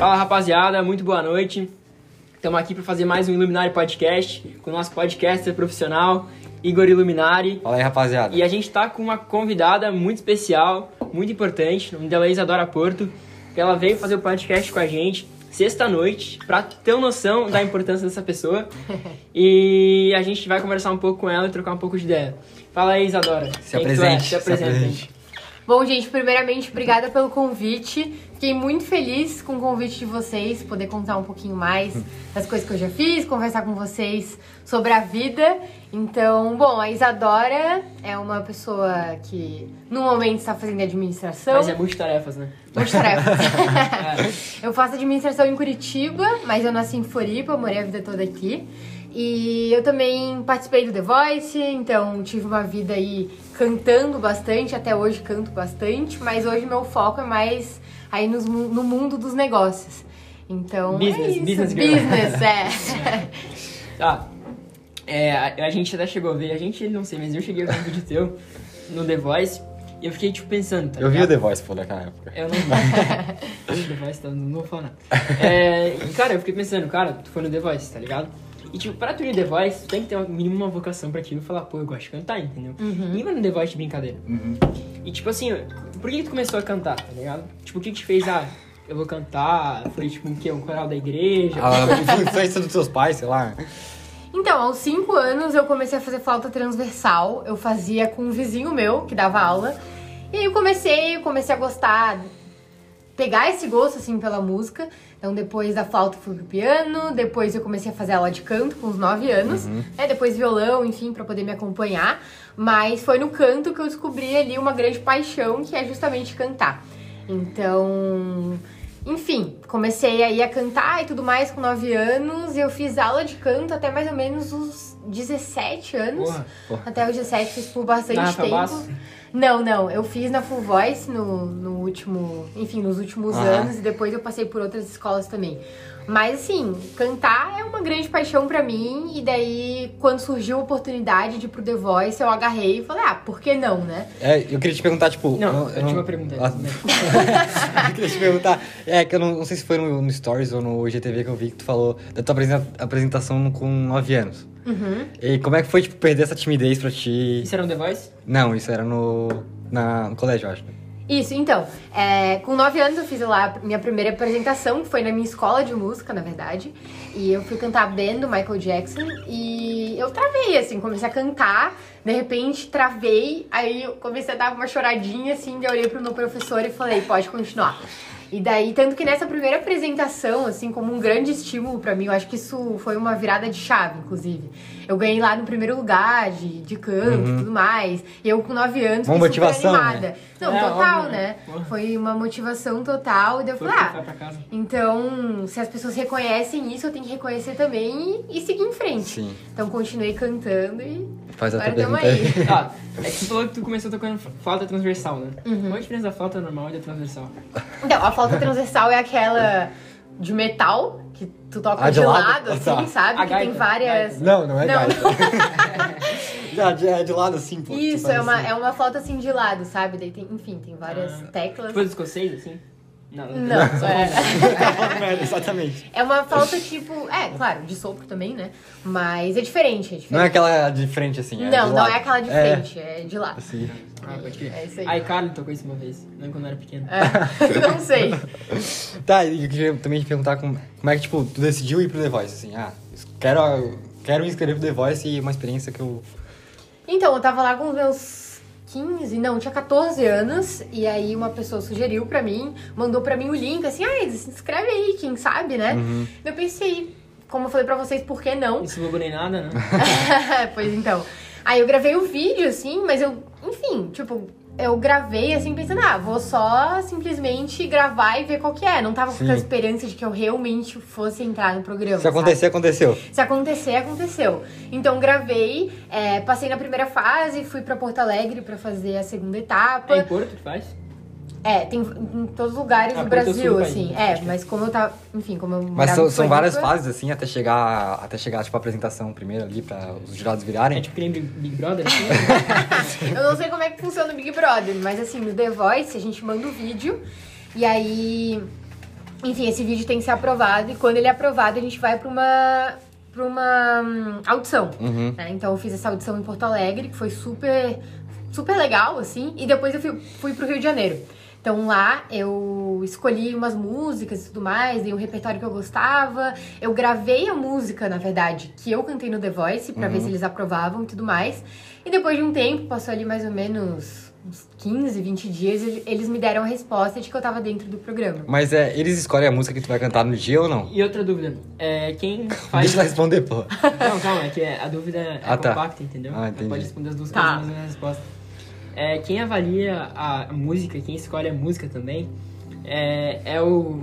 Fala rapaziada, muito boa noite. Estamos aqui para fazer mais um Iluminari Podcast com o nosso podcaster profissional, Igor Iluminari. Fala aí, rapaziada. E a gente tá com uma convidada muito especial, muito importante, o nome dela é Isadora Porto, ela veio fazer o podcast com a gente sexta-noite, pra ter uma noção da importância dessa pessoa. E a gente vai conversar um pouco com ela e trocar um pouco de ideia. Fala aí, Isadora. Se tu é? apresente. Se apresente. Bom, gente, primeiramente, obrigada pelo convite. Fiquei muito feliz com o convite de vocês, poder contar um pouquinho mais das coisas que eu já fiz, conversar com vocês sobre a vida. Então, bom, a Isadora é uma pessoa que no momento está fazendo administração. Mas é multitarefas, né? Multitarefas. eu faço administração em Curitiba, mas eu nasci em Floripa, morei a vida toda aqui. E eu também participei do The Voice, então tive uma vida aí cantando bastante, até hoje canto bastante, mas hoje meu foco é mais aí mu- no mundo dos negócios. Então, Business, é isso. business girl. business, é. Tá. É, a, a gente até chegou a ver, a gente não sei, mas eu cheguei a ver um vídeo teu no The Voice e eu fiquei tipo pensando, tá Eu vi o? The Voice, pô, naquela época. Eu não The Voice, tá, não vou falar nada. É, cara, eu fiquei pensando, cara, tu foi no The Voice, tá ligado? E tipo, pra tu ir no The Voice, tu tem que ter uma, mínimo uma vocação pra aquilo e falar, pô, eu gosto de cantar, entendeu? Ninguém vai no The Voice de brincadeira. E tipo assim, por que, que tu começou a cantar, tá ligado? Tipo, o que que te fez, ah, eu vou cantar? Foi tipo um quê? Um coral da igreja? A influência dos seus pais, sei lá. Então, aos 5 anos eu comecei a fazer flauta transversal. Eu fazia com um vizinho meu que dava aula. E aí eu comecei, eu comecei a gostar, pegar esse gosto assim pela música. Então, depois da flauta fui pro piano, depois eu comecei a fazer aula de canto com uns 9 anos, né? Depois violão, enfim, pra poder me acompanhar. Mas foi no canto que eu descobri ali uma grande paixão, que é justamente cantar. Então, enfim, comecei aí a cantar e tudo mais com 9 anos. E eu fiz aula de canto até mais ou menos os 17 anos. Porra. Até os 17 fiz por bastante Na Rafael tempo. Bastos? Não, não. Eu fiz na Full Voice no, no último. Enfim, nos últimos anos e depois eu passei por outras escolas também. Mas assim, cantar é uma grande paixão pra mim. E daí, quando surgiu a oportunidade de ir pro The Voice, eu agarrei e falei, ah, por que não, né? É, eu queria te perguntar, tipo... Não, eu tinha uma pergunta. Ah, né? eu queria te perguntar, é que eu não, não sei se foi no, no Stories ou no GTV que eu vi que tu falou da tua apresen- apresentação com 9 anos. Uhum. E como é que foi, tipo, perder essa timidez pra ti? Isso era um The Voice? Não, isso era no, na, no colégio, eu acho. Isso, então, é, com 9 anos eu fiz lá a minha primeira apresentação, que foi na minha escola de música, na verdade. E eu fui cantar Ben do Michael Jackson e eu travei, assim, comecei a cantar, de repente travei, aí eu comecei a dar uma choradinha, assim, daí eu olhei pro meu professor e falei, pode continuar. E daí, tanto que nessa primeira apresentação, assim, como um grande estímulo pra mim, eu acho que isso foi uma virada de chave, inclusive. Eu ganhei lá no primeiro lugar de, de canto e tudo mais. E eu com 9 anos, Uma fiquei motivação, super animada. né? Não, É, total, óbvio, né? né? Porra. Foi uma motivação total. E daí eu falei, ah, então, se as pessoas reconhecem isso, eu tenho que reconhecer também e, e seguir em frente. Sim. Então, continuei cantando e Faz a tamo pergunta aí. Ah, é que tu falou que tu começou tocando flauta transversal, né? Uhum. Qual a diferença da flauta normal e da transversal? Então, a flauta transversal é aquela de metal, que tu toca Ah, de, de lado, lado? assim, Tá. sabe? A que tem gaita, várias... gaita. Não, não é Não. gaita. Já, já é de lado assim, pô. Isso, Tipo é uma, assim. é uma flauta assim de lado, sabe? Daí tem, enfim, tem várias Ah, teclas. Tipo os escocês, assim? Não, Não, só é. Tá merda, exatamente. É uma flauta tipo. É, claro, de sopro também, né? Mas é diferente, é diferente. Não é aquela de frente assim, é não, não lado. é aquela de É, frente, é, de lado. assim. Ah, pode crer. É isso aí. A iCarly tocou isso uma vez, não quando eu era pequeno. É, não sei. Tá, e eu queria também te perguntar como, como é que, tipo, tu decidiu ir pro The Voice, assim, ah, quero, quero me inscrever pro The Voice e uma experiência que eu... Então, eu tava lá com os meus 15, não, tinha 14 anos, e aí uma pessoa sugeriu pra mim, mandou pra mim o link, assim, ah, se inscreve aí, quem sabe, né? Uhum. Eu pensei, como eu falei pra vocês, por que não? Não se logo nem nada, né? pois então. Aí eu gravei o vídeo, assim, mas eu, enfim, tipo, eu gravei assim, pensando, ah, vou só simplesmente gravar e ver qual que é. Não tava com Sim. aquela esperança de que eu realmente fosse entrar no programa. Se acontecer, aconteceu. Se acontecer, aconteceu. Então gravei, é, passei na primeira fase, fui pra Porto Alegre pra fazer a segunda etapa. É em Porto que faz? É, tem em todos os lugares Ah, do Brasil, assim. país, É, que é. mas como eu tava, enfim, como eu Mas são, são várias fases, assim, até chegar, até chegar, tipo, a apresentação primeiro ali, pra os jurados É virarem. tipo que nem Big Big Brother, assim? Eu não sei como é que funciona o Big Brother, mas assim, no The Voice a gente manda o vídeo e aí enfim, esse vídeo tem que ser aprovado e quando ele é aprovado, a gente vai pra uma para uma hum, audição. Uhum. né? Então eu fiz essa audição em Porto Alegre, que foi super super legal assim, e depois eu fui, fui pro Rio de Janeiro. Então lá eu escolhi umas músicas e tudo mais, dei um repertório que eu gostava. Eu gravei a música, na verdade, que eu cantei no The Voice, pra ver se eles aprovavam e tudo mais. E depois de um tempo, passou ali mais ou menos uns 15, 20 dias, ele- eles me deram a resposta de que eu tava dentro do programa. Mas é, eles escolhem a música que tu vai cantar no dia ou não? E outra dúvida, é, quem faz... Deixa eu responder, pô. Não, calma, é que a dúvida é Ah, tá. compacta, entendeu? Ah, entendi. Pode responder as duas Tá. coisas, mas não é a resposta. É, quem avalia a música, quem escolhe a música também, é, é o,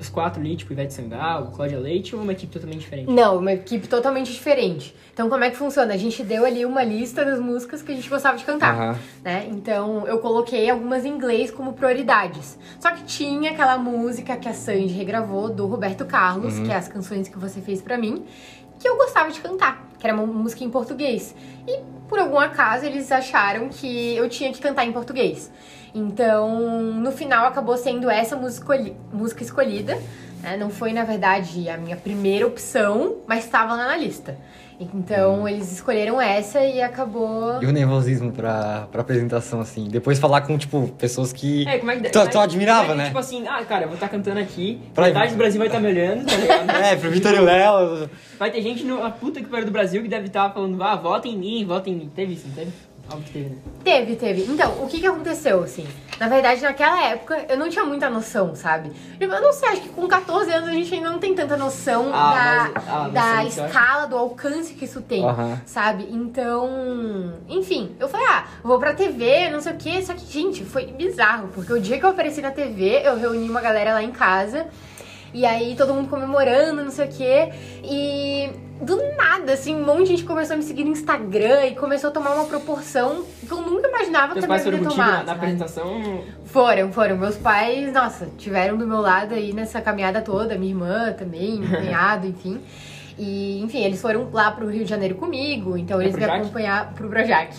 os quatro ali, tipo Ivete Sangalo, Cláudia Leite ou uma equipe totalmente diferente? Não, uma equipe totalmente diferente. Então, como é que funciona? A gente deu ali uma lista das músicas que a gente gostava de cantar, Aham. né? Então, eu coloquei algumas em inglês como prioridades. Só que tinha aquela música que a Sandy regravou do Roberto Carlos, que é as canções que você fez pra mim, que eu gostava de cantar, que era uma música em português. E por algum acaso eles acharam que eu tinha que cantar em português. Então, no final acabou sendo essa música, escolhi- música escolhida. né? Não foi, na verdade, a minha primeira opção, mas estava lá na lista. Então, eles escolheram essa e acabou. E o nervosismo pra, pra apresentação, assim. Depois falar com, tipo, pessoas que É, como é que... tu, é- tu admirava, é né? Tipo assim, ah, cara, eu vou estar cantando aqui, Pra- metade do Brasil vai estar me olhando, tá ligado? É, pro Vitor e Léo. Vai ter gente no, na puta que pariu do Brasil que deve estar falando, ah, vota em mim, vota em mim. Teve isso, não teve? Óbvio que teve, né? Teve, teve. Então, o que que aconteceu, assim? Na verdade, naquela época, eu não tinha muita noção, sabe? Eu não sei, acho que com 14 anos a gente ainda não tem tanta noção Ah, da, mas- ah, da noção escala, do alcance que isso tem, sabe? Então, enfim, eu falei, ah, vou pra TV, não sei o quê. Só que, gente, foi bizarro, porque o dia que eu apareci na TV, eu reuni uma galera lá em casa. E aí todo mundo comemorando, não sei o quê. E do nada, assim, um monte de gente começou a me seguir no Instagram e começou a tomar uma proporção que eu nunca imaginava Teus que eu ia tomar. na, na apresentação. Foram, foram. Meus pais, nossa, tiveram do meu lado aí nessa caminhada toda, minha irmã também, meu cunhado, enfim. E, enfim, eles foram lá pro Rio de Janeiro comigo, então eles me acompanhavam pro Projac.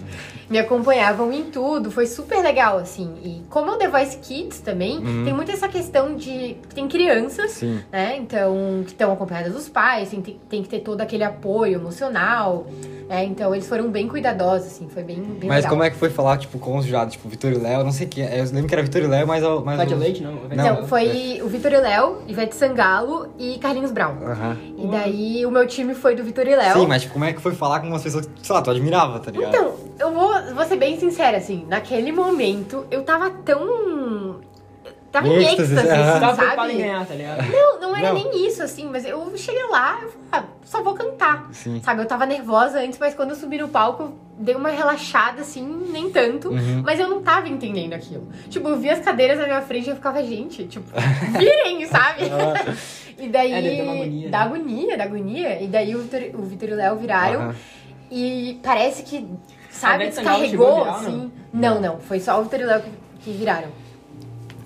Me acompanhavam em tudo, foi super legal, assim. E como é o The Voice Kids também, tem muito essa questão de. Tem crianças Sim. né? Então, que estão acompanhadas dos pais, tem, tem que ter todo aquele apoio emocional, né? Então, eles foram bem cuidadosos, assim, foi bem, bem Mas legal. como é que foi falar, tipo, com os jurados? Tipo, Vitor e Léo, não sei quem. Eu lembro que era Vitor e Léo, mas... o- mas Cláudia o- Leite, não? Não. Então, foi o Vitor e Léo, Ivete Sangalo e Carlinhos Brown. Aham. E daí, o meu time foi do Vitor e Léo. Sim, mas tipo, como é que foi falar com umas pessoas que, sei lá, tu admirava, tá ligado? Então, eu vou, vou ser bem sincera, assim, naquele momento, eu tava tão... Tava em Êxtase, assim, Tava em sabe? ganhar, tá ligado? Não, não era Não. nem isso, assim, mas eu cheguei lá, eu falei, ah, só vou cantar. Sim. Sabe, eu tava nervosa antes, mas quando eu subi no palco, eu dei uma relaxada, assim, nem tanto. Uhum. Mas eu não tava entendendo aquilo. Tipo, eu vi as cadeiras na minha frente e eu ficava, gente, tipo, virem, sabe? e daí. É, agonia, Da né? agonia, da agonia. E daí o Vitor, o Vitor e o Léo viraram. E parece que, sabe, descarregou, virar, assim. Não, não, foi só o Vitor e o Léo que, que viraram.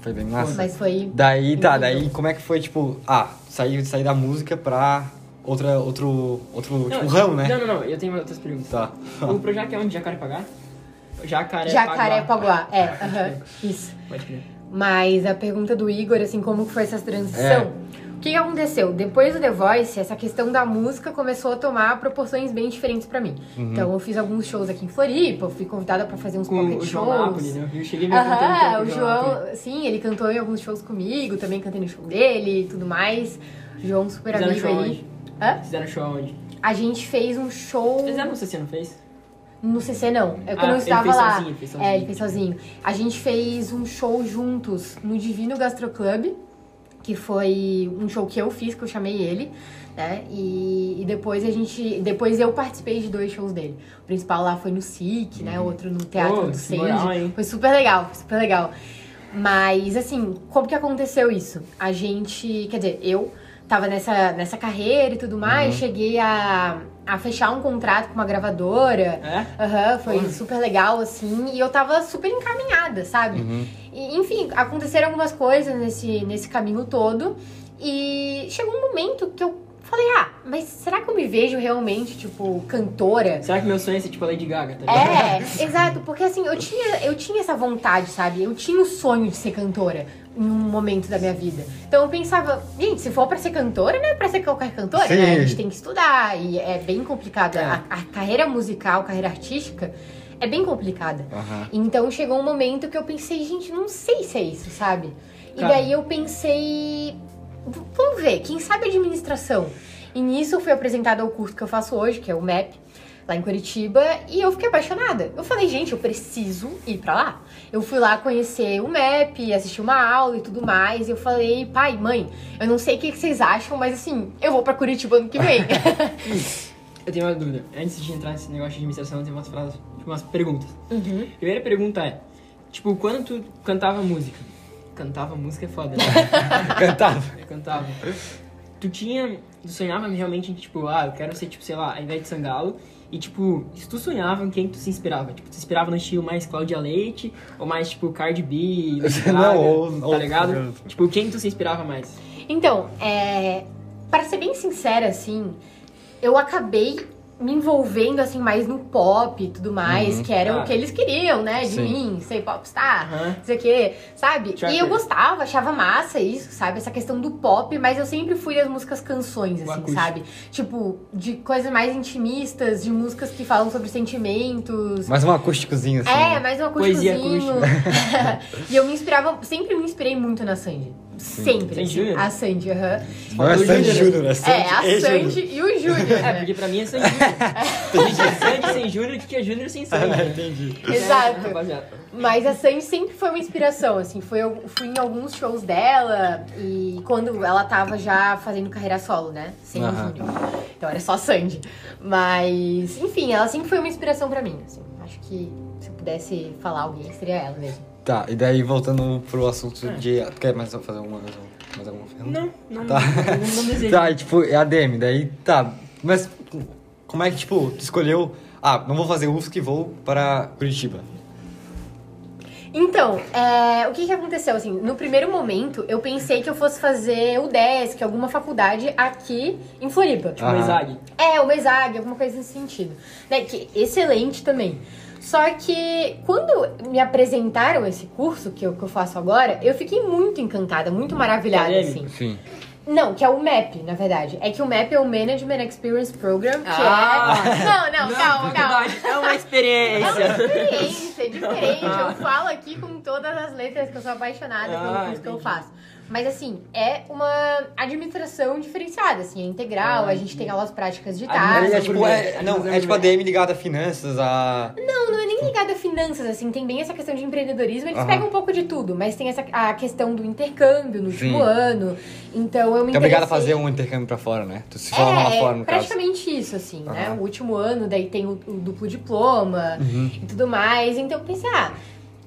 Foi bem massa. Mas foi. Daí, tá, daí como é que foi, tipo, ah, sair, sair da música pra outra, outro, outro, tipo, Não, ramo, né? Não, não, não, eu tenho outras perguntas. Tá. O Projac é onde? Jacarepaguá? Jacarepaguá. Jacarepaguá. É, pode aham, crer, isso. Pode crer. Mas a pergunta do Igor, assim, como que foi essa transição? É. O que, aconteceu? Depois do The Voice, essa questão da música começou a tomar proporções bem diferentes pra mim. Uhum. Então eu fiz alguns shows aqui em Floripa, eu fui convidada pra fazer uns Com pocket o João shows. Napoli, né? Eu cheguei cantando Aham, o João, sim, ele cantou em alguns shows comigo, também cantei no show dele e tudo mais. João, super Fizeram amigo show aí. onde? Hã? Fizeram show aonde? A gente fez um show. Fizeram no CC, não fez? No CC não, é que Ah, eu não ele estava fez lá. sozinho, ele fez sozinho. É, ele fez sozinho. A gente fez um show juntos no Divino Gastro Club, que foi um show que eu fiz, que eu chamei ele, né? E, e depois a gente. Depois eu participei de dois shows dele. O principal lá foi no SIC, né? Outro no Teatro Pô, do Sage. Foi super legal, foi super legal. Mas, assim, como que aconteceu isso? A gente, quer dizer, eu tava nessa, nessa carreira e tudo mais, cheguei a, a fechar um contrato com uma gravadora. É? Aham, foi Porra. super legal, assim, e eu tava super encaminhada, sabe? Uhum. E, enfim, aconteceram algumas coisas nesse, nesse caminho todo, e chegou um momento que eu falei, ah, mas será que eu me vejo realmente, tipo, cantora? Será que meu sonho é ser tipo a Lady Gaga, tá ligado? É, exato, porque assim, eu tinha, eu tinha essa vontade, sabe? Eu tinha o sonho de ser cantora. Em um momento da minha vida. Então eu pensava, gente, se for pra ser cantora, não é pra ser qualquer cantora, Sim. né? A gente tem que estudar e é bem complicado. É. A, a carreira musical, carreira artística é bem complicada. Aham. Então chegou um momento que eu pensei, gente, não sei se é isso, sabe? E Cara. daí eu pensei, vamos ver, quem sabe administração? E nisso eu fui apresentada ao curso que eu faço hoje, que é o MEP, lá em Curitiba, e eu fiquei apaixonada. Eu falei, gente, eu preciso ir pra lá. Eu fui lá conhecer o MEP, assistir uma aula e tudo mais, e eu falei, pai, mãe, eu não sei o que vocês acham, mas assim, eu vou pra Curitiba ano que vem. Eu tenho uma dúvida. Antes de entrar nesse negócio de administração, eu tenho umas frases, tipo, umas perguntas. Uhum. Primeira pergunta é, tipo, quando tu cantava música? Cantava música é foda, né? Cantava. Eu cantava. Tu tinha. Tu sonhava realmente em, tipo, ah, eu quero ser, tipo, sei lá, a Ivete Sangalo. E, tipo, se tu sonhava, em quem tu se inspirava? Tipo, tu se inspirava no estilo mais Cláudia Leite? Ou mais, tipo, Cardi B? Lady Não, Gaga, ou- Tá ou- ligado? Tipo, quem tu se inspirava mais? Então, é, para ser bem sincera, assim, eu acabei me envolvendo assim mais no pop e tudo mais, Uhum. que era Ah. o que eles queriam, né, de Sim. mim, ser popstar, Aham. não sei o quê, sabe? Tracker. E eu gostava, achava massa isso, sabe? Essa questão do pop, mas eu sempre fui das músicas canções, assim, acústico. sabe? Tipo, de coisas mais intimistas, de músicas que falam sobre sentimentos. Mais um acústicozinho assim. É, né? mais um acústicozinho. e eu me inspirava, sempre me inspirei muito na Sandy. Sempre. Sandy assim, Júnior? A Sandy, aham. Não é O Sandy Júnior. Júnior, é Sandy É, a e Júnior. Sandy e o Júnior. É, né? porque pra mim é Sandy Júnior. Gente, é Sandy sem Júnior, o que é Júnior sem Sandy? né? Entendi. Exato. É. Mas a Sandy sempre foi uma inspiração, assim. Foi, eu fui em alguns shows dela e quando ela tava já fazendo carreira solo, né? Sem o Aham. Júnior. Então era só Sandy. Mas, enfim, ela sempre foi uma inspiração pra mim, assim. Acho que se eu pudesse falar alguém, seria ela mesmo. Tá, e daí voltando pro assunto É. de. Quer mais fazer uma, mais alguma pergunta? Não, não, Tá. não, não desejo. Tá, e tipo, é a DM, daí tá. Mas como é que, tipo, tu escolheu. Ah, não vou fazer UFSC e vou para Curitiba. Então, é, o que que aconteceu, assim, no primeiro momento, eu pensei que eu fosse fazer o DESC, alguma faculdade aqui em Floripa. Tipo, Ah. Zag. É, uma ESAG, alguma coisa nesse sentido. Né? Que excelente também. Só que quando me apresentaram esse curso que eu, que eu faço agora, eu fiquei muito encantada, muito maravilhada, Acadêmico? assim. Sim. Não, que é o MEP, na verdade. É que o MEP é o Management Experience Program, que Ah! é... Não, não, calma, calma. faculdade, É uma É uma experiência. experiência, é diferente. Eu falo aqui com todas as letras que eu sou apaixonada pelo Ah, curso que eu faço. Mas assim, é uma administração diferenciada, assim, é integral, Ah, a gente tem aulas práticas de tarde. mas é, é tipo, é, é não, é tipo a DM ligada a finanças, a. Não, não é nem ligado a finanças, assim, tem bem essa questão de empreendedorismo, eles Aham. pegam um pouco de tudo, mas tem essa, a questão do intercâmbio no último Sim. ano. Então eu me Tu é obrigada a fazer um intercâmbio pra fora, né? Tu se forma lá é, fora, no caso. praticamente isso, assim, né? Aham. O último ano, daí tem o, o duplo diploma Uhum. e tudo mais. Então eu pensei, ah,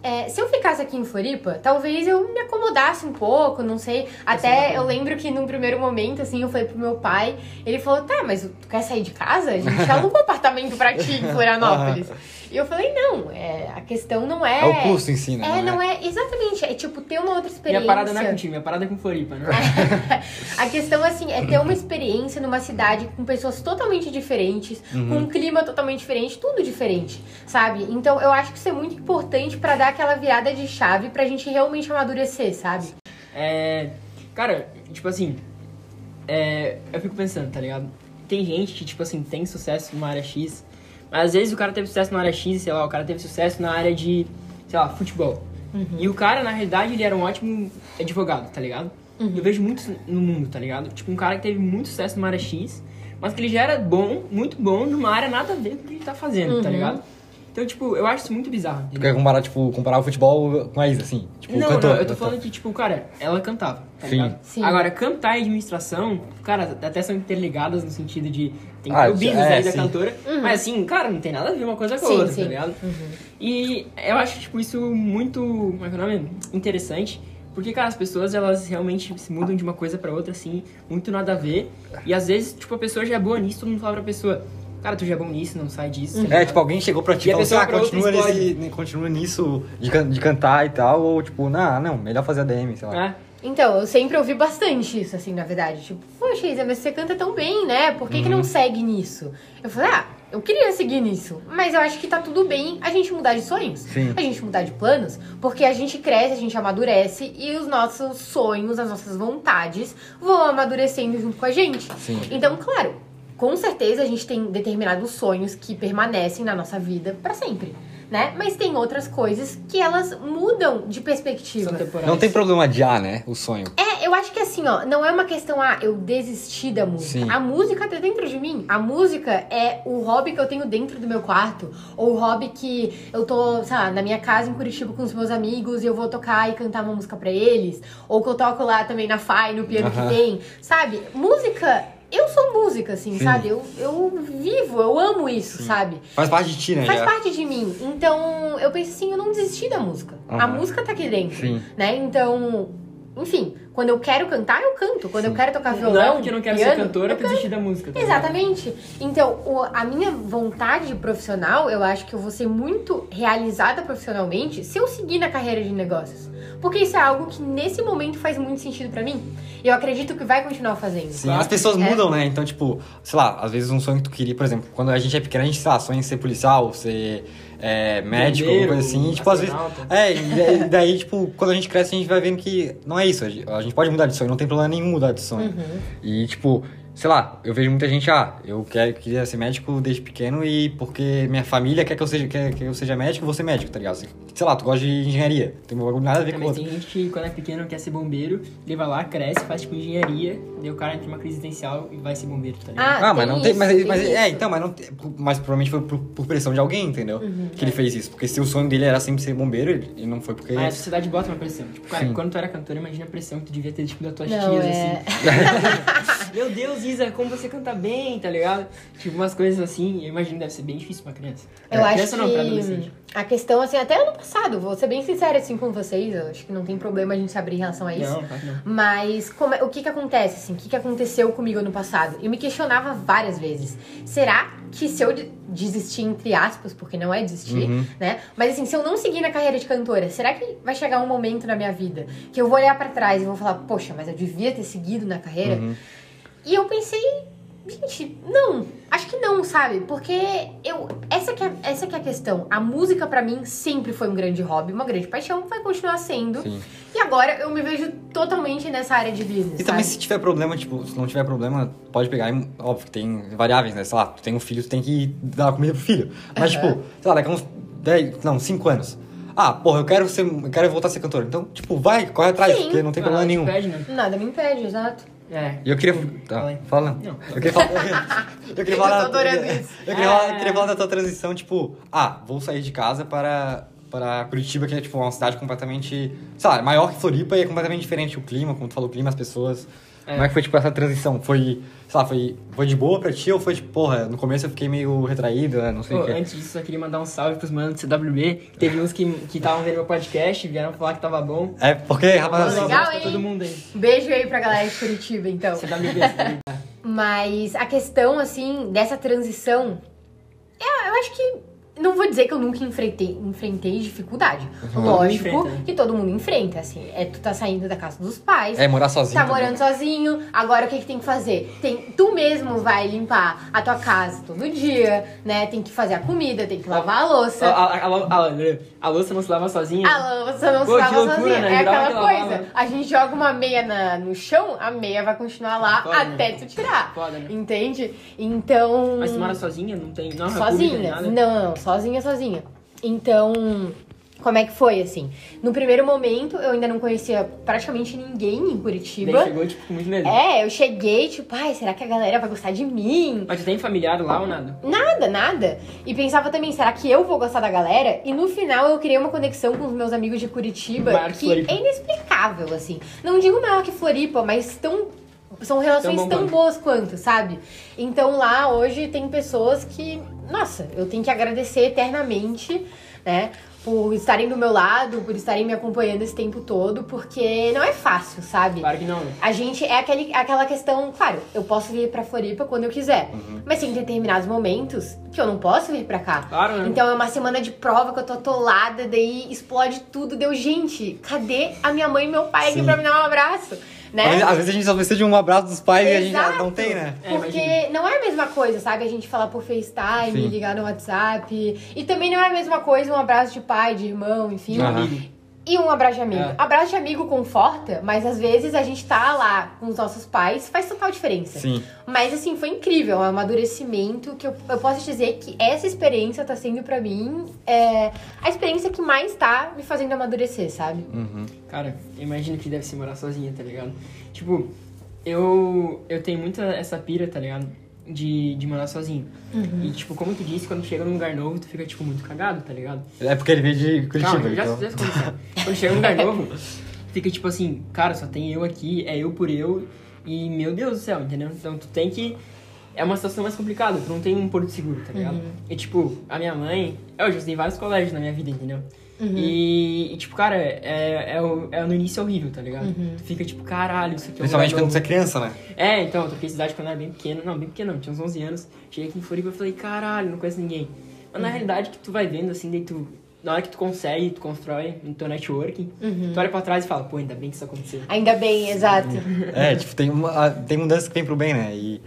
é, se eu ficasse aqui em Floripa, talvez eu me acomodasse um pouco, não sei. Até eu lembro que num primeiro momento, assim, eu falei pro meu pai, ele falou, tá, mas tu quer sair de casa? A gente aluga um apartamento pra ti em Florianópolis. E eu falei, não, é, a questão não é... É o curso em si, né? É, não é, exatamente, é tipo ter uma outra Minha experiência. parada não é contigo, minha parada é com Floripa, né? A questão, assim, é ter uma experiência numa cidade com pessoas totalmente diferentes, Uhum. com um clima totalmente diferente, tudo diferente, sabe? Então eu acho que isso é muito importante pra dar aquela virada de chave pra gente realmente amadurecer, sabe? É. Cara, tipo assim. É, eu fico pensando, tá ligado? Tem gente que, tipo assim, tem sucesso numa área X, mas às vezes o cara teve sucesso na área X, sei lá, o cara teve sucesso na área de, sei lá, futebol. E o cara, na realidade, ele era um ótimo advogado, tá ligado? Eu vejo muito no mundo, tá ligado? Tipo, um cara que teve muito sucesso numa área X, mas que ele já era bom, muito bom, numa área nada a ver com o que ele tá fazendo, tá Uhum. ligado? Então, tipo, eu acho isso muito bizarro. Tu entendeu? quer comparar, tipo, comparar o futebol com a Isa, assim? Tipo, não, cantor, não, eu tô cantor. falando que, tipo, cara, ela cantava, tá Sim. Sim. Agora, cantar e administração, cara, até são interligadas no sentido de tem Ah, clubinhos é, aí da sim. cantora, mas assim, cara, não tem nada a ver uma coisa com a Sim, outra, sim. tá ligado? E eu acho, tipo, isso muito, como é que é o nome? Interessante, porque, cara, as pessoas, elas realmente se mudam de uma coisa pra outra, assim, muito nada a ver, e às vezes, tipo, a pessoa já é boa nisso, todo mundo fala pra pessoa, cara, tu já é bom nisso, não sai disso, tá É, tipo, alguém chegou pra ti E falou assim, ah, continua, nesse, continua nisso de, can- de cantar e tal, ou tipo, não, não, melhor fazer a DM, sei lá. É. Então, eu sempre ouvi bastante isso, assim, na verdade. Tipo, poxa, Isa, mas você canta tão bem, né? Por que, que Uhum. não segue nisso? Eu falei, ah, eu queria seguir nisso. Mas eu acho que tá tudo bem a gente mudar de sonhos. Sim. A gente mudar de planos, porque a gente cresce, a gente amadurece e os nossos sonhos, as nossas vontades vão amadurecendo junto com a gente. Sim. Então, claro, com certeza a gente tem determinados sonhos que permanecem na nossa vida pra sempre, né? Mas tem outras coisas que elas mudam de perspectiva. Não tem problema adiar, né? O sonho. É, eu acho que assim, ó, não é uma questão, ah, eu desisti da música. Sim. A música tá dentro de mim. A música é o hobby que eu tenho dentro do meu quarto. Ou o hobby que eu tô, sei lá, na minha casa em Curitiba com os meus amigos e eu vou tocar e cantar uma música pra eles. Ou que eu toco lá também na FAI, no piano Aham. que tem. Sabe? Música. Eu sou música, assim, Sim. sabe? Eu, eu vivo, eu amo isso, sabe? Faz parte de ti, né? Faz já. parte de mim. Então, eu penso assim, eu não desisti da música. A Aham. música tá aqui dentro, Sim. né? Então, enfim, quando eu quero cantar, eu canto. Quando eu quero tocar violão, Não é porque eu não quero piano, ser cantora eu desisti da música. tá ligado? Exatamente. Então, o- a minha vontade profissional, eu acho que eu vou ser muito realizada profissionalmente se eu seguir na carreira de negócios. Porque isso é algo que nesse momento faz muito sentido pra mim. E eu acredito que vai continuar fazendo. Sim, as pessoas É. mudam, né? Então, tipo, sei lá, às vezes um sonho que tu queria, por exemplo, quando a gente é pequeno, a gente, sei lá, sonha em ser policial, ser é, médico, alguma coisa assim. Tipo, às vezes. É, e daí, tipo, quando a gente cresce, a gente vai vendo que não é isso. A gente- a gente pode mudar de sonho, não tem problema nenhum mudar de sonho. Uhum. E, tipo, sei lá, eu vejo muita gente, ah, eu quero, queria ser médico desde pequeno e porque minha família quer que eu seja, quer que eu seja médico, eu vou ser médico, tá ligado? Sei lá, tu gosta de engenharia, tem um bagulho nada a ver com o Também outro. tem gente que quando é pequeno quer ser bombeiro, ele vai lá, cresce, faz tipo engenharia, daí o cara entra numa crise existencial e vai ser bombeiro, tá ligado? Ah, Ah, mas tem não tem. isso, Mas, tem mas é, então, mas não tem. Mas provavelmente foi por, por pressão de alguém, entendeu? Uhum. que ele fez isso. Porque se o sonho dele era sempre ser bombeiro, ele, ele não foi porque. Mas a sociedade bota uma pressão. Tipo, cara, Sim. quando tu era cantora, imagina a pressão que tu devia ter, tipo, das tuas Não, tias, é... assim. Meu Deus, Isa, como você canta bem, tá ligado? Tipo, umas coisas assim, eu imagino que deve ser bem difícil pra criança. Eu acho criança não, pra adolescente. que a questão, assim, até ano passado, vou ser bem sincera assim com vocês, eu acho que não tem problema a gente se abrir em relação a isso. Não, claro não. Mas como é- o que que acontece, assim? O que que aconteceu comigo ano passado? Eu me questionava várias vezes. Será que se eu de- desistir, entre aspas, porque não é desistir, Uhum. né? Mas assim, se eu não seguir na carreira de cantora, será que vai chegar um momento na minha vida que eu vou olhar pra trás e vou falar, poxa, mas eu devia ter seguido na carreira? Uhum. E eu pensei, gente, não, acho que não, sabe? Porque eu. Essa que é, essa que é a questão. A música pra mim sempre foi um grande hobby, uma grande paixão, vai continuar sendo. Sim. E agora eu me vejo totalmente nessa área de business. E também sabe? se tiver problema, tipo, se não tiver problema, pode pegar e, óbvio, que tem variáveis, né? Sei lá, tu tem um filho, tu tem que dar comida pro filho. Mas, Aham. tipo, sei lá, daqui a uns 10, não, 5 anos. Ah, porra, eu quero ser, eu quero voltar a ser cantor. Então, tipo, vai, corre atrás, Sim. porque não tem Ah, problema te nenhum. Pede, né? Nada me impede, exato. É. E eu queria. Tá, fala. Não. Eu queria falar. Eu queria falar. Eu. Eu queria, falar, É. eu queria falar da tua transição, tipo, ah, vou sair de casa para, para Curitiba, que é tipo uma cidade completamente. Sei lá, maior que Floripa e é completamente diferente o clima, como tu falou, o clima, as pessoas. É. Como é que foi, tipo, essa transição? Foi, sei lá, foi, foi de boa pra ti ou foi, tipo, porra, no começo eu fiquei meio retraído, né, não sei Pô, o quê. antes disso, eu queria mandar um salve pros manos do CWB. Teve uns que estavam vendo meu podcast, vieram falar que tava bom. É, porque, rapaz, legal, pra hein? todo mundo aí. Um beijo aí pra galera de Curitiba, então. CWB, CWB. Mas a questão, assim, dessa transição. é, eu acho que. Não vou dizer que eu nunca enfrentei, enfrentei dificuldade. Uhum. Lógico enfrenta, né? que todo mundo enfrenta, assim. É tu tá saindo da casa dos pais. é morar sozinho. Tá também. morando sozinho, agora o que, que tem que fazer? Tem, tu mesmo vai limpar a tua casa todo dia, né? Tem que fazer a comida, tem que lavar a louça. A, a, a, a, a louça não se lava sozinha. A louça não Pô, se lava loucura, sozinha. né? É aquela que coisa. A gente joga uma meia na- no chão, a meia vai continuar lá Foda, né? até tu tirar. Foda, né? Entende? Então. Mas tu mora sozinha? Não tem. Não é Sozinha. nada? Não, não, sozinha, sozinha. Então, como é que foi, assim? No primeiro momento, eu ainda não conhecia praticamente ninguém em Daí Curitiba. chegou, tipo, muito medo. É, eu cheguei, tipo, ai, será que a galera vai gostar de mim? Mas tu tem familiar lá ou nada? Nada, nada. E pensava também, será que eu vou gostar da galera? E no final eu criei uma conexão com os meus amigos de Curitiba que que Floripa. é inexplicável, assim. Não digo maior que Floripa, mas tão. São relações Tão boas quanto, sabe? Então lá hoje tem pessoas que, nossa, eu tenho que agradecer eternamente, né? Por estarem do meu lado, por estarem me acompanhando esse tempo todo, porque não é fácil, sabe? Claro que não, né? A gente é aquele, aquela questão, claro, eu posso vir pra Floripa quando eu quiser. Mas tem determinados momentos que eu não posso vir pra cá. Claro, né? Então é uma semana de prova que eu tô atolada, daí explode tudo. Deu, gente, cadê a minha mãe e meu pai aqui Sim. pra me dar um abraço? Né? Às vezes, às vezes a gente só precisa de um abraço dos pais e a gente já Exato. não tem, né? É, Porque imagina. não é a mesma coisa, sabe? A gente falar por FaceTime, Sim. ligar no WhatsApp. E também não é a mesma coisa um abraço de pai, de irmão, enfim. De Aham. amigo. E um abraço de amigo. É. Abraço de amigo conforta, mas às vezes a gente tá lá com os nossos pais, faz total diferença. Sim. Mas assim, foi incrível, é um amadurecimento que eu, eu posso dizer que essa experiência tá sendo pra mim é, a experiência que mais tá me fazendo amadurecer, sabe? Uhum. Cara, eu imagino que deve se morar sozinha, tá ligado? Tipo, eu, eu tenho muita essa pira, tá ligado? De, de morar sozinho. Uhum. E, tipo, como tu disse, quando chega num lugar novo, tu fica, tipo, muito cagado, tá ligado? É porque ele veio de Curitiba, Calma, já, então. já aconteceu. Quando chega num lugar novo, fica, tipo assim, cara, só tem eu aqui, é eu por eu, e, meu Deus do céu, entendeu? Então, tu tem que... É uma situação mais complicada, tu não tem um porto seguro, tá ligado? E, tipo, a minha mãe... Eu já estudei em vários colégios na minha vida, entendeu? E, e, tipo, cara, é, é, é no início horrível, tá ligado? Tu fica tipo, caralho, isso aqui é Principalmente quando você é criança, né? É, então, eu troquei de cidade quando eu era bem pequeno. Não, bem pequeno não, tinha uns 11 anos. Cheguei aqui em Floripa e falei, caralho, não conheço ninguém. Mas na realidade, que tu vai vendo, assim, daí tu... Na hora que tu consegue, tu constrói no teu networking, tu olha pra trás e fala, pô, ainda bem que isso aconteceu. Ainda bem, exato. É, tipo, tem, uma, tem mudança que vem pro bem, né? E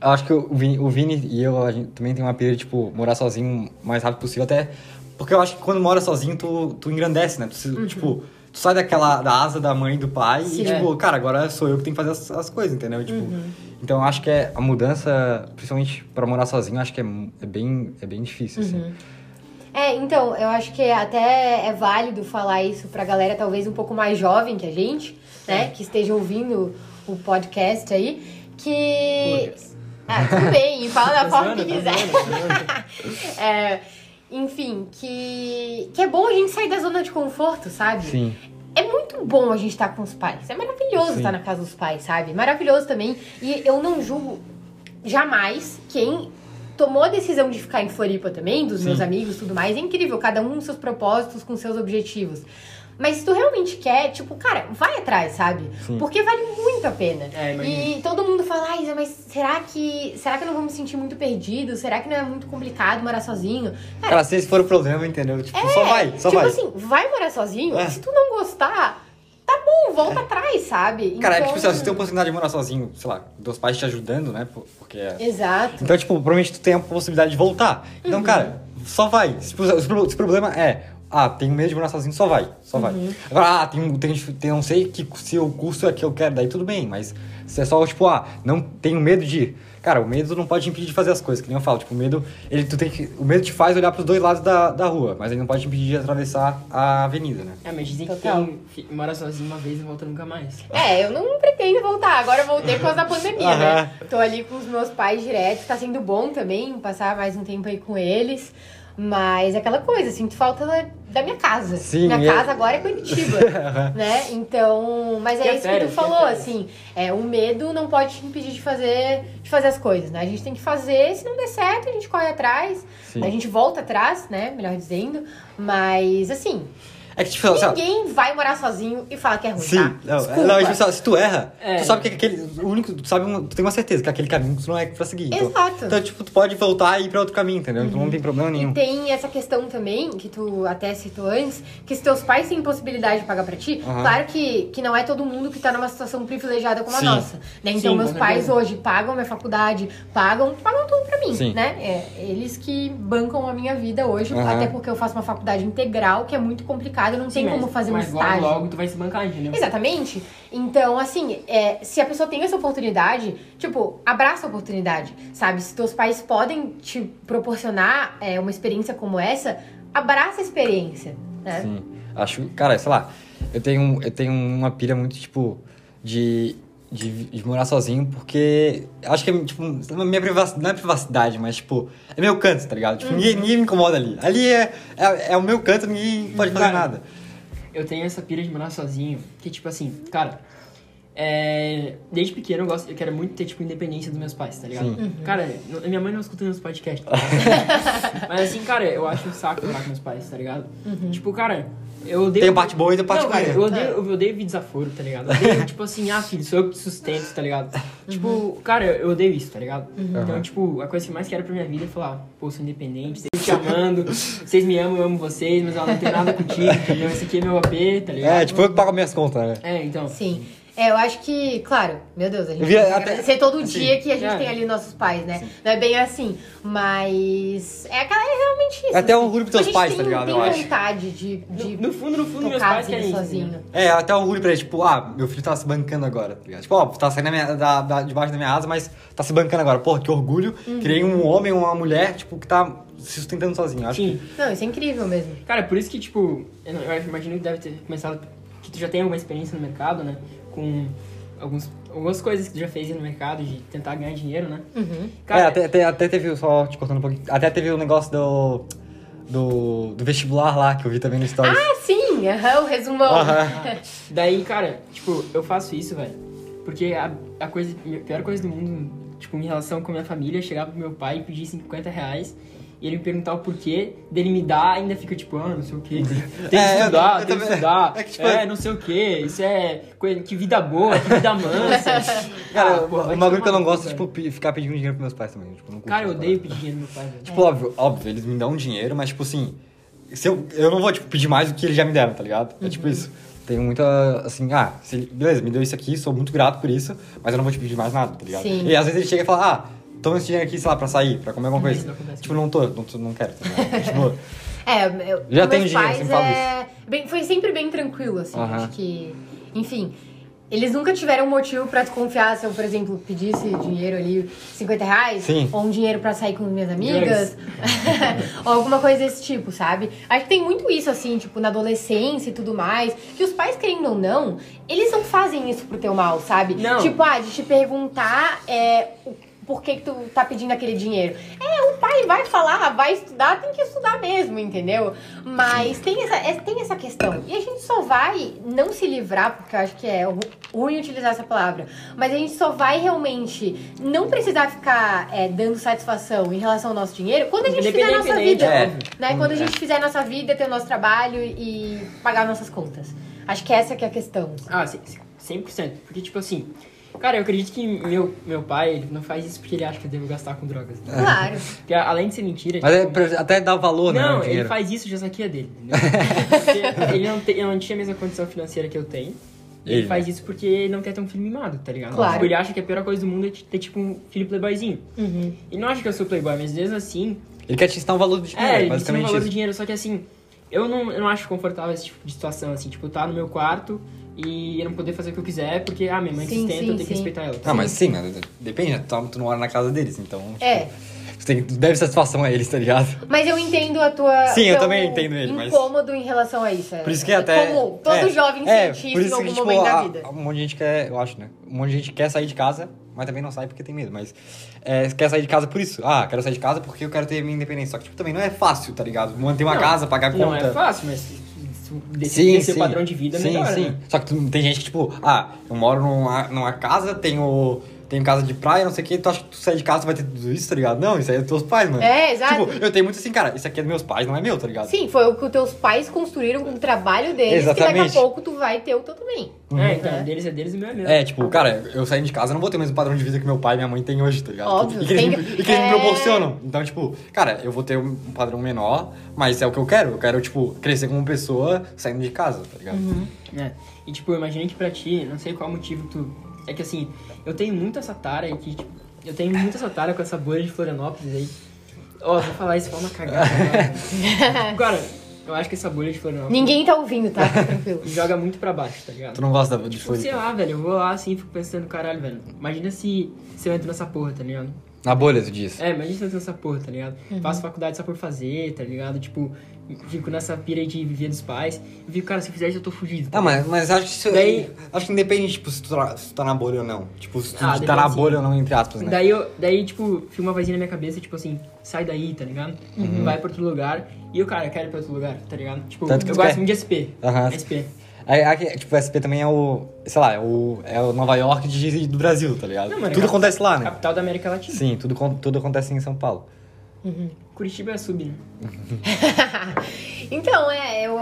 eu acho que o Vini, o Vini e eu, a gente também tem uma pira de, tipo, morar sozinho o mais rápido possível. Até porque eu acho que quando mora sozinho, tu, tu engrandece, né? Tu, se- Tipo, tu sai daquela, da asa da mãe e do pai Sim. e, tipo, cara, agora sou eu que tenho que fazer as, as coisas, entendeu? Tipo, Então, eu acho que é, a mudança, principalmente pra morar sozinho, acho que é, é, bem, é bem difícil, assim. É, então, eu acho que até é válido falar isso pra galera talvez um pouco mais jovem que a gente, né? Que esteja ouvindo o podcast aí, que... Ah, tudo bem, fala da Tá forma que tá quiser. tá. É, enfim, que, que é bom a gente sair da zona de conforto, sabe? Sim. É muito bom a gente estar com os pais. É maravilhoso Sim. estar na casa dos pais, sabe? Maravilhoso também. E eu não julgo jamais quem tomou a decisão de ficar em Floripa também, dos meus Sim. amigos e tudo mais. É incrível, cada um com seus propósitos, com seus objetivos. Mas se tu realmente quer, tipo, cara, vai atrás, sabe? Sim. Porque vale muito a pena. É, imagina. e todo mundo fala, Isa, mas será que. Será que eu não vou me sentir muito perdido? Será que não é muito complicado morar sozinho? Cara, Cara, se esse for o problema, entendeu? Tipo, só vai, só tipo vai. assim, vai morar sozinho. É. Se tu não gostar, tá bom, volta atrás, sabe? Cara, é Então- tipo, assim, ó, se tu tem a oportunidade de morar sozinho, sei lá, teus pais te ajudando, né? por- Porque é Exato. Então, tipo, provavelmente tu tem a possibilidade de voltar. Uhum. Então, cara, só vai. Se, o se o problema é, ah, tenho medo de morar sozinho, só vai. Só vai. Uhum. Agora, ah, tem, tem, tem, não sei que se o curso é que eu quero, daí tudo bem, mas se é só, tipo, ah, não tenho medo de ir. Cara, o medo não pode te impedir de fazer as coisas, que nem eu falo. Tipo, o medo, ele, tu tem que, o medo te faz olhar pros dois lados da, da rua, mas ele não pode te impedir de atravessar a avenida, né? É, mas dizem Total. que quem fi- mora sozinho uma vez e volta nunca mais. É, eu não pretendo voltar. Agora eu voltei por causa da pandemia, né? Tô ali com os meus pais direto. Tá sendo bom também passar mais um tempo aí com eles. Mas é aquela coisa, sinto falta da, minha casa. Sim, minha é- casa agora é Curitiba, né? Então, mas é Que é isso que férias, tu que é falou, férias. assim. É, o medo não pode te impedir de fazer, de fazer as coisas, né? A gente tem que fazer, se não der certo, a gente corre atrás. Sim. A gente volta atrás, né? Melhor dizendo. Mas, assim, É que, tipo, ninguém vai morar sozinho e fala que é ruim, Sim, tá? não, Desculpa. não, tipo, se tu erra, É. tu sabe que aquele. O único. Tu sabe, tu tem uma certeza que aquele caminho tu não é pra seguir. Então, Exato. Então, tipo, tu pode voltar e ir pra outro caminho, entendeu? Então não tem problema nenhum. E tem essa questão também, que tu até citou antes, que se teus pais têm possibilidade de pagar pra ti, Aham. claro que, que não é todo mundo que tá numa situação privilegiada como Sim. a nossa. Né? Então, Sim, meus pais certeza. hoje pagam minha faculdade, pagam, pagam tudo pra mim, Sim. né? É, eles que bancam a minha vida hoje, Aham. até porque eu faço uma faculdade integral, que é muito não tem Sim, como mas- fazer um mas estágio. Logo, logo tu vai se bancar, entendeu? Exatamente. Então, assim, é, se a pessoa tem essa oportunidade, tipo, abraça a oportunidade, sabe? Se teus pais podem te proporcionar é, uma experiência como essa, abraça a experiência, né? Sim. Acho, cara, sei lá, eu tenho, eu tenho uma pilha muito, tipo, de, de, de morar sozinho, porque acho que é, tipo, não é minha privacidade, não é privacidade, mas, tipo, é meu canto, tá ligado? Tipo, ninguém, ninguém me incomoda ali. Ali é, é, é o meu canto, ninguém pode fazer Cara, nada. Eu tenho essa pira de morar sozinho, que tipo assim, cara, é, desde pequeno eu, gosto, eu quero muito ter, tipo, independência dos meus pais, tá ligado? Sim. Cara, não- minha mãe não escuta meus podcasts, tá? Mas assim, cara, eu acho um saco morar com meus pais, tá ligado? Tipo, cara, eu odeio... Tem a parte boa e tem a parte Não, cara, eu odeio, eu odeio desaforo, tá ligado? Eu odeio, tipo assim, ah, filho, sou eu que te sustento, tá ligado? Tipo, cara, eu odeio isso, tá ligado? Então, Uhum. tipo, a coisa que eu mais quero pra minha vida é falar, pô, sou independente, sempre te amando, vocês me amam, eu amo vocês, mas ela não tem nada contigo, entendeu? Esse aqui é meu AP, tá ligado? É, tipo, eu que pago minhas contas, né? É, então. Sim. É, eu acho que, claro, meu Deus, a gente via tem que até- agradecer todo assim, dia que a gente é. tem ali nossos pais, né? Não é bem assim, mas é, aquela- é realmente isso. É até um assim. orgulho pros teus pais, tem, tá ligado, tem eu acho. vontade de, de No, no fundo, no fundo, meus pais querem sozinho. É, até orgulho pra ele, tipo, ah, meu filho tá se bancando agora, tá ligado? Tipo, ó, tá saindo da minha- da- da- debaixo da minha asa, mas tá se bancando agora. Porra, que orgulho. Uhum. Criei um homem, uma mulher, tipo, que tá se sustentando sozinho. Acho Sim. Não, isso é incrível mesmo. Cara, por isso que, tipo, eu, não- eu imagino que deve ter começado. Que tu já tem alguma experiência no mercado, né? Com alguns, algumas coisas que tu já fez no mercado de tentar ganhar dinheiro, né? Uhum. Cara, é, até, até, até teve, só te cortando um pouquinho, até teve o negócio do, do, do vestibular lá, que eu vi também no Stories. Ah, sim, aham, o resumão. Aham. Daí, cara, tipo, eu faço isso, velho. Porque a, a coisa, a pior coisa do mundo, tipo, em relação com a minha família, é chegar pro meu pai e pedir 50 reais e ele me perguntar o porquê, dele me dar, ainda fica tipo, ah, não sei o quê. Tem que É, eu- estudar, eu tem que também- estudar. é que, tipo, é, não sei o quê. Isso é coisa, que vida boa, que vida mansa. Cara, Ah, pô, um bagulho tomar que eu não gosto é, tipo, ficar pedindo dinheiro pros meus pais também. Tipo, não Cara, eu odeio pedir dinheiro no meu pai, velho. Tipo, óbvio, óbvio, eles me dão dinheiro, mas, tipo assim, se eu, eu não vou, tipo, pedir mais do que eles já me deram, tá ligado? É tipo isso. Tenho muita, assim, ah, se ele- beleza, me deu isso aqui, sou muito grato por isso, mas eu não vou te pedir mais nada, tá ligado? Sim. E às vezes ele chega e fala, ah, toma esse dinheiro aqui, sei lá, pra sair, pra comer alguma Isso coisa. não tipo, não tô, não, tô- não quero, tá ligado? tipo, É, eu, Já com tenho dinheiro, sempre falo é bem, foi sempre bem tranquilo, assim. Aham. Acho que, enfim, eles nunca tiveram motivo pra desconfiar se eu, por exemplo, pedisse dinheiro ali, 50 reais, Sim. ou um dinheiro pra sair com minhas amigas, ou alguma coisa desse tipo, sabe? Acho que tem muito isso, assim, tipo, na adolescência e tudo mais, que os pais, querendo ou não, eles não fazem isso pro teu mal, sabe? Não. Tipo, ah, de te perguntar é, o- por que, que tu tá pedindo aquele dinheiro. É, o pai vai falar, vai estudar, tem que estudar mesmo, entendeu? Mas tem essa, é- tem essa questão. E a gente só vai não se livrar, porque eu acho que é ru- ruim utilizar essa palavra, mas a gente só vai realmente não precisar ficar é, dando satisfação em relação ao nosso dinheiro quando a gente fizer a nossa vida. é. Né? Quando a É. gente fizer a nossa vida, ter o nosso trabalho e pagar nossas contas. Acho que essa que é a questão. Ah, sim, sim, 100%. Porque, tipo assim, cara, eu acredito que meu, meu pai ele não faz isso porque ele acha que eu devo gastar com drogas. né? Claro. Porque além de ser mentira. mas é, tipo, pra- até dá valor, né, não, ao ele dinheiro. faz isso já saqueia dele, ele não, tem, ele não tinha a mesma condição financeira que eu tenho. E ele Ele, faz né? isso porque ele não quer ter um filho mimado, tá ligado? Claro. Tipo, ele acha que a pior coisa do mundo é ter, tipo, um filho playboyzinho. Uhum. Ele não acha que eu sou playboy, mas mesmo assim, Ele quer te ensinar o valor do dinheiro, é, ele ensina o basicamente valor do isso. dinheiro, só que assim, eu não, eu não acho confortável esse tipo de situação, assim, tipo, tá no meu quarto e eu não poder fazer o que eu quiser porque, ah, minha mãe Sim, sustenta, sim, eu tenho que sim. respeitar ela. Ah, mas sim, né, depende, né? Tu, tu não mora na casa deles, então, tipo, É. tu, tem, tu deve satisfação a eles, tá ligado? Mas eu entendo a tua. Sim, eu também entendo ele, mas- incômodo em relação a isso. é- Por isso que é até. Como todo é, jovem é, sente isso em algum que, tipo, momento da a- vida. Um monte de gente quer, eu acho, né? Um monte de gente quer sair de casa, mas também não sai porque tem medo. Mas é, quer sair de casa por isso. Ah, quero sair de casa porque eu quero ter minha independência. Só que tipo, também não é fácil, tá ligado? Manter uma Não, casa, pagar conta. Não é fácil, mas decidir seu padrão de vida, sim, melhora, sim. né? Só que tem gente que, tipo, ah, eu moro numa, numa casa, tenho, tenho casa de praia, não sei o que, tu acha que tu sai de casa tu vai ter tudo isso, tá ligado? Não, isso aí é dos teus pais, mano. É, exato. Tipo, eu tenho muito assim, cara, isso aqui é dos meus pais, não é meu, tá ligado? Sim, foi o que os teus pais construíram com o trabalho deles, que daqui Exatamente. a pouco tu vai ter o teu também. É, então, É. deles é deles e o meu é meu. É, tipo, cara, eu saindo de casa, eu não vou ter o mesmo padrão de vida que meu pai e minha mãe têm hoje, tá ligado? Óbvio, E que eles, tem e que eles me é. proporcionam. Então, tipo, cara, eu vou ter um padrão menor, mas é o que eu quero. Eu quero, tipo, crescer como pessoa saindo de casa, tá ligado? É. E tipo, eu imagino que pra ti, não sei qual motivo tu. É que assim, eu tenho muito essa tara aí que, tipo, eu tenho muito essa tara com essa bolha de Florianópolis aí. Ó, vou falar isso, foi uma cagada. agora. Cara, eu acho que essa bolha de Florianópolis Ninguém tá ouvindo, tá? Fica tranquilo. joga muito pra baixo, tá ligado? Tu não gosta de Tipo, Floripa? sei lá, velho, eu vou lá assim e fico pensando, caralho, velho. Imagina se, se eu entro nessa porra, tá ligado? Na bolha, tu diz. É, imagina se eu entro nessa porra, tá ligado? Uhum. Faço faculdade só por fazer, tá ligado? Tipo, fico nessa pira de viver dos pais. Eu fico, cara, se fizer isso eu tô fudido. tá Ah, mas, mas acho que isso. Daí- Acho que independe, tipo, se tu, tá, se tu tá na bolha ou não. Tipo, se tu Ah, tá na bolha ou não, entre aspas, né? Daí, eu, daí, tipo, fica uma vozinha na minha cabeça, tipo assim, sai daí, tá ligado? Uhum. Vai pra outro lugar. E eu, cara, eu quero ir pra outro lugar, tá ligado? Tipo, Tanto que eu gosto muito de SP. Aham. SP. Aí, aqui, tipo, o SP também é o. Sei lá, é o, é o Nova York de, do Brasil, tá ligado? Não, mano, tudo cap- acontece lá, né? Capital da América Latina. Sim, tudo, tudo acontece em São Paulo. Curitiba é sub, né? então, é, eu.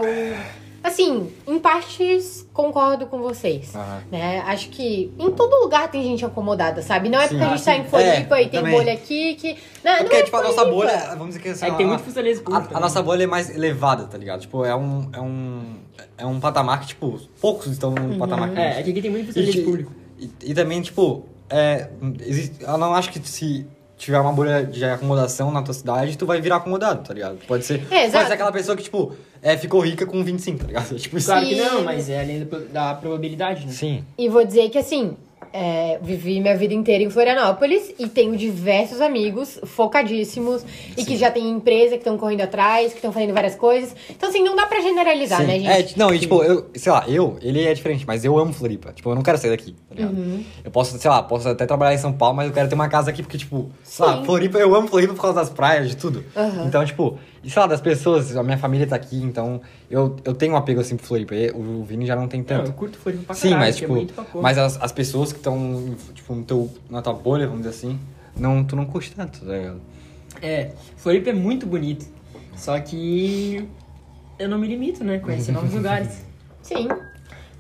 Assim, em partes concordo com vocês. Aham. Né? Acho que em todo lugar tem gente acomodada, sabe? Não é Sim. porque a gente Ah, tá sim. em Floripa É, e tem também. bolha aqui que. Não, É não porque, é tipo, a nossa Floripa. bolha, vamos dizer que assim, É que tem a- muito funcionalismo a, público. a nossa bolha é mais elevada, tá ligado? Tipo, é um. É um é um patamar que, tipo, poucos estão num patamar que. É, é que aqui tem muito E, que- público. e, e também, tipo, é, existe, eu não acho que se tiver uma bolha de acomodação na tua cidade, tu vai virar acomodado, tá ligado? Pode ser, É, pode ser aquela pessoa que, tipo, é, ficou rica com 25, tá ligado? Tipo, isso. Claro que Sim. não, mas é além da, da probabilidade, né? Sim. E vou dizer que assim, é, vivi minha vida inteira em Florianópolis e tenho diversos amigos focadíssimos e que já têm empresa, que estão correndo atrás, que estão fazendo várias coisas. Então, assim, não dá pra generalizar, Sim. né, É, gente? t- não, e tipo, eu, sei lá, eu, ele é diferente, mas eu amo Floripa. Tipo, eu não quero sair daqui, tá ligado? Uhum. Eu posso, sei lá, posso até trabalhar em São Paulo, mas eu quero ter uma casa aqui porque, tipo, sei lá, Sim. Floripa, eu amo Floripa por causa das praias, de tudo. Aham. Então, tipo, e sei lá, das pessoas, a minha família tá aqui, então eu, eu tenho um apego assim pro Floripa. O Vini já não tem Não, tanto. eu curto Floripa pra Sim, caralho, mas que é tipo, porra. mas as, as pessoas que estão, tipo, no teu, na tua bolha, vamos dizer assim, não, tu não curte tanto, tá ligado? É, Floripa é muito bonito. Só que eu não me limito, né? Conhecer novos lugares. Sim.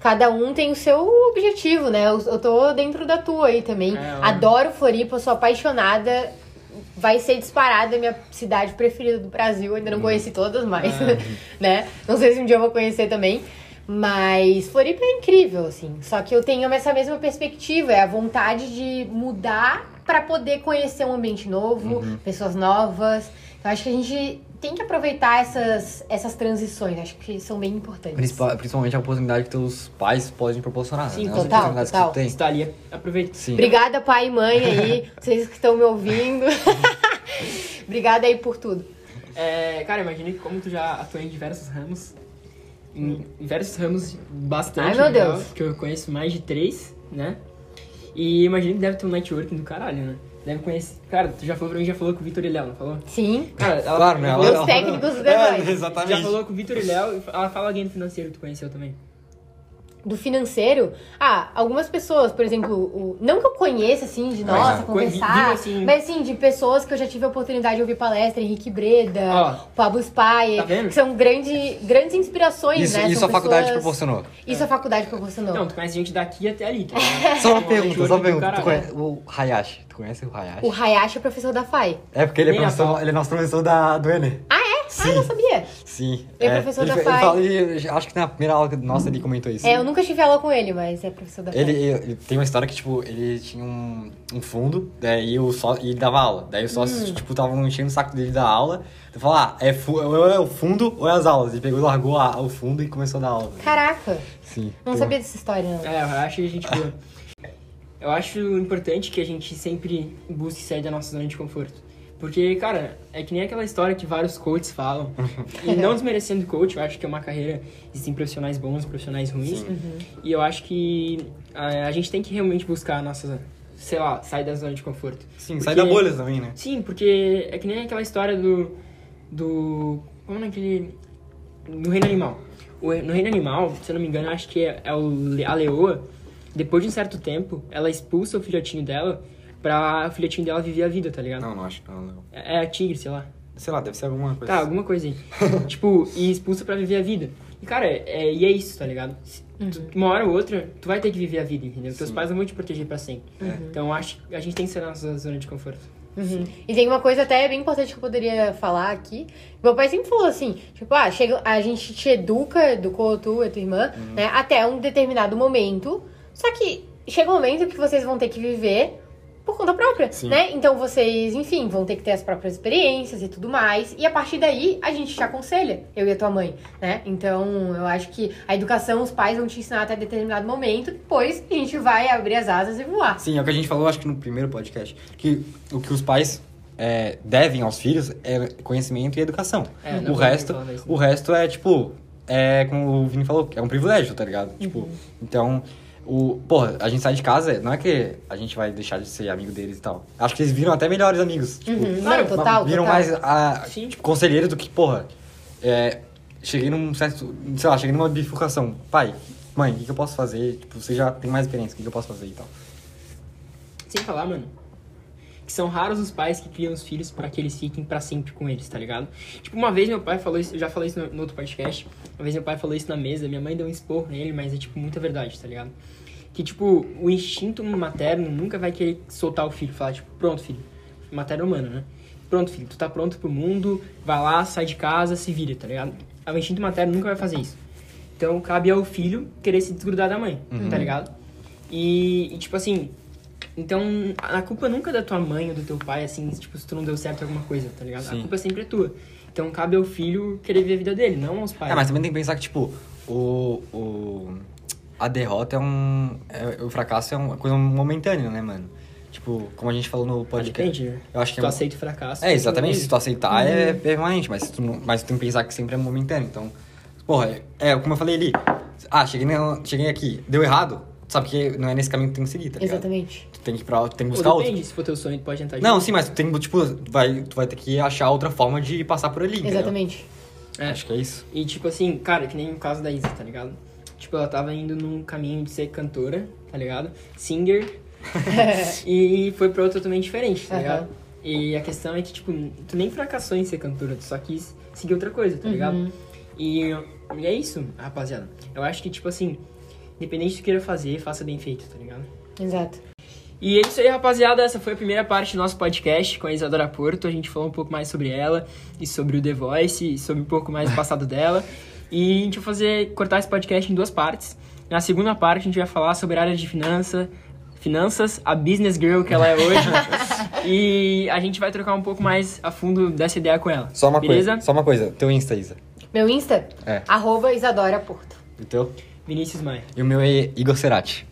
Cada um tem o seu objetivo, né? Eu, eu tô dentro da tua aí também. É, eu- Adoro Floripa, sou apaixonada. Vai ser disparada a minha cidade preferida do Brasil. Ainda não conheci todas, mas, né? Não sei se um dia eu vou conhecer também. Mas Floripa é incrível, assim. Só que eu tenho essa mesma perspectiva, é a vontade de mudar pra poder conhecer um ambiente novo, pessoas novas. Então acho que a gente tem que aproveitar essas, essas transições, acho que são bem importantes. Principal- principalmente a oportunidade que teus pais podem proporcionar. Sim, né? total, As oportunidades total. que tu tem. Está ali, aproveita. Sim. Obrigada, pai e mãe aí, vocês que estão me ouvindo. Obrigada aí por tudo. É, cara, imagina que como tu já atua em diversos ramos. Em diversos ramos bastante. Ai, meu legal, Deus. Que eu conheço mais de três, né? E imagina que deve ter um networking do caralho, né? Deve conhecer. Cara, tu já falou pra mim, já falou com o Vitor e Léo, não falou? Sim, Cara, ela, Claro, né? Ela- técnicos do É, exatamente. já falou com o Vitor e Léo, ela fala alguém do financeiro que tu conheceu também. Do financeiro. Ah, algumas pessoas, por exemplo, o- não que eu conheça, assim, de Mas, nossa, ah, conversar, assim- mas assim, de pessoas que eu já tive a oportunidade de ouvir palestra, Henrique Breda, Ó. Pablo Spayer, Tá que são grande, grandes inspirações, Isso, né? isso São a faculdade pessoas- proporcionou. Isso a faculdade proporcionou. Não, tu conhece gente daqui até ali, tá? Só uma Um pergunta, só uma pergunta. Conhece o Hayashi? Tu conhece o Hayashi? O Hayashi é professor da FAI. É porque ele é, professor, ele é nosso professor da, do Enem. Ah, é? Ah, eu não sabia. Sim. Ele é professor ele, da ele FAI. fala- ele- acho que na primeira aula nossa ele comentou isso. É, eu nunca tive aula com ele, mas é professor da FAI. Ele, ele tem uma história que, tipo, ele tinha um, um fundo, daí o só, e ele dava aula. Daí os sócios, Hum. tipo, estavam enchendo o saco dele da aula. Ele falou, ah, é, fu- ou é o fundo ou é as aulas. Ele pegou, largou a- o fundo e começou a dar aula. Caraca, Sim. não sabia dessa história, não. É, eu acho que a gente. boa. Eu acho importante que a gente sempre busque sair da nossa zona de conforto. Porque, cara, é que nem aquela história que vários coaches falam. e não desmerecendo o coach, eu acho que é uma carreira. Existem profissionais bons e profissionais ruins. E eu acho que a, a gente tem que realmente buscar a nossa. Sei lá, sair da zona de conforto. Sim, sai Porque- da bolha também, né? Sim, porque é que nem aquela história do. do. Como é aquele. No reino animal. O- no reino animal, se eu não me engano, acho que é, é o, a leoa. Depois de um certo tempo, ela expulsa o filhotinho dela pra o filhotinho dela viver a vida, tá ligado? Não, não acho que não, não. É, é a tigre, sei lá. Sei lá, deve ser alguma coisa. Tá, alguma coisa aí. tipo, e expulsa pra viver a vida. E, cara, é, e é isso, tá ligado? Tu- uma hora ou outra, tu vai ter que viver a vida, entendeu? Teus Sim. pais não vão te proteger pra sempre. Então, eu acho que a gente tem que ser na nossa zona de conforto. Uhum. E tem uma coisa até bem importante que eu poderia falar aqui. Meu pai sempre falou assim, tipo, ah, chega, a gente te educa, educou tu e tua irmã, Uhum. né, até um determinado momento. Só que chega um momento que vocês vão ter que viver por conta própria, Sim. né? Então vocês, enfim, vão ter que ter as próprias experiências e tudo mais. E a partir daí, a gente te aconselha, eu e a tua mãe, né? Então, eu acho que a educação, os pais vão te ensinar até determinado momento, depois a gente vai abrir as asas e voar. Sim, é o que a gente falou, acho que no primeiro podcast. Que o que os pais é, devem aos filhos é conhecimento e educação. É, o, resto, isso, o resto é, tipo, é como o Vini falou, é um privilégio, tá ligado? Tipo, então, o, porra, a gente sai de casa, não é que a gente vai deixar de ser amigo deles e tal. Acho que eles viram até melhores amigos. Tipo, Uhum. claro, Não, total, viram total. mais a, tipo, conselheiro do que, porra, é, cheguei num certo, sei lá, cheguei numa bifurcação. Pai, mãe, o que, que eu posso fazer? Tipo, você já tem mais experiência, o que, que eu posso fazer e tal. Sem falar, mano, que são raros os pais que criam os filhos pra que eles fiquem pra sempre com eles, tá ligado? Tipo, uma vez meu pai falou isso, eu já falei isso no, no outro podcast, uma vez meu pai falou isso na mesa, minha mãe deu um esporro nele, mas é, tipo, muita verdade, tá ligado? Que, tipo, o instinto materno nunca vai querer soltar o filho, falar, tipo, pronto, filho, materno humano, né? Pronto, filho, tu tá pronto pro mundo, vai lá, sai de casa, se vira, tá ligado? O instinto materno nunca vai fazer isso. Então cabe ao filho querer se desgrudar da mãe, Uhum. tá ligado? E, e, tipo assim, então a culpa nunca é da tua mãe ou do teu pai, assim, tipo, se tu não deu certo em alguma coisa, tá ligado? Sim. A culpa sempre é tua. Então cabe ao filho querer ver a vida dele, não aos pais. É, mas também tem que pensar que, tipo, o. o a derrota é um. é- o fracasso é uma coisa momentânea, né, mano? Tipo, como a gente falou no Ah, podcast. Depende, né? Eu acho Se que tu é- aceita o fracasso. É, exatamente. Se tu aceitar, é permanente. Mas, tu mas tu tem que pensar que sempre é momentâneo. Então, porra, é, é como eu falei ali. Ah, cheguei, na- cheguei aqui, deu errado. Tu sabe que não é nesse caminho que tu tem que seguir, tá ligado? Exatamente. Tu tem que ir pra, tu tem que Ou buscar outro. depende, se for teu sonho, tu pode tentar Não, sim, mas tu tem que, tipo, vai, tu vai ter que achar outra forma de passar por ali, entendeu? Exatamente. É. Acho que é isso. E tipo assim, cara, que nem o caso da Isa, tá ligado? Tipo, ela tava indo num caminho de ser cantora, tá ligado? Singer. e foi pra outro totalmente diferente, tá ligado? E a questão é que, tipo, tu nem fracassou em ser cantora, tu só quis seguir outra coisa, tá ligado? Uhum. E, e é isso, rapaziada. Eu acho que, tipo assim, independente do que queira fazer, faça bem feito, tá ligado? Exato. E é isso aí, rapaziada. Essa foi a primeira parte do nosso podcast com a Isadora Porto. A gente falou um pouco mais sobre ela e sobre o The Voice e sobre um pouco mais do passado dela. E a gente vai fazer, cortar esse podcast em duas partes. Na segunda parte, a gente vai falar sobre a área de finança, finanças, a business girl que ela é hoje. e a gente vai trocar um pouco mais a fundo dessa ideia com ela. Só uma Beleza? coisa. Só uma coisa. Teu Insta, Isa. Meu Insta? É. Arroba Isadora Porto. E teu? Vinícius Maia. E o meu é Igor Cerati.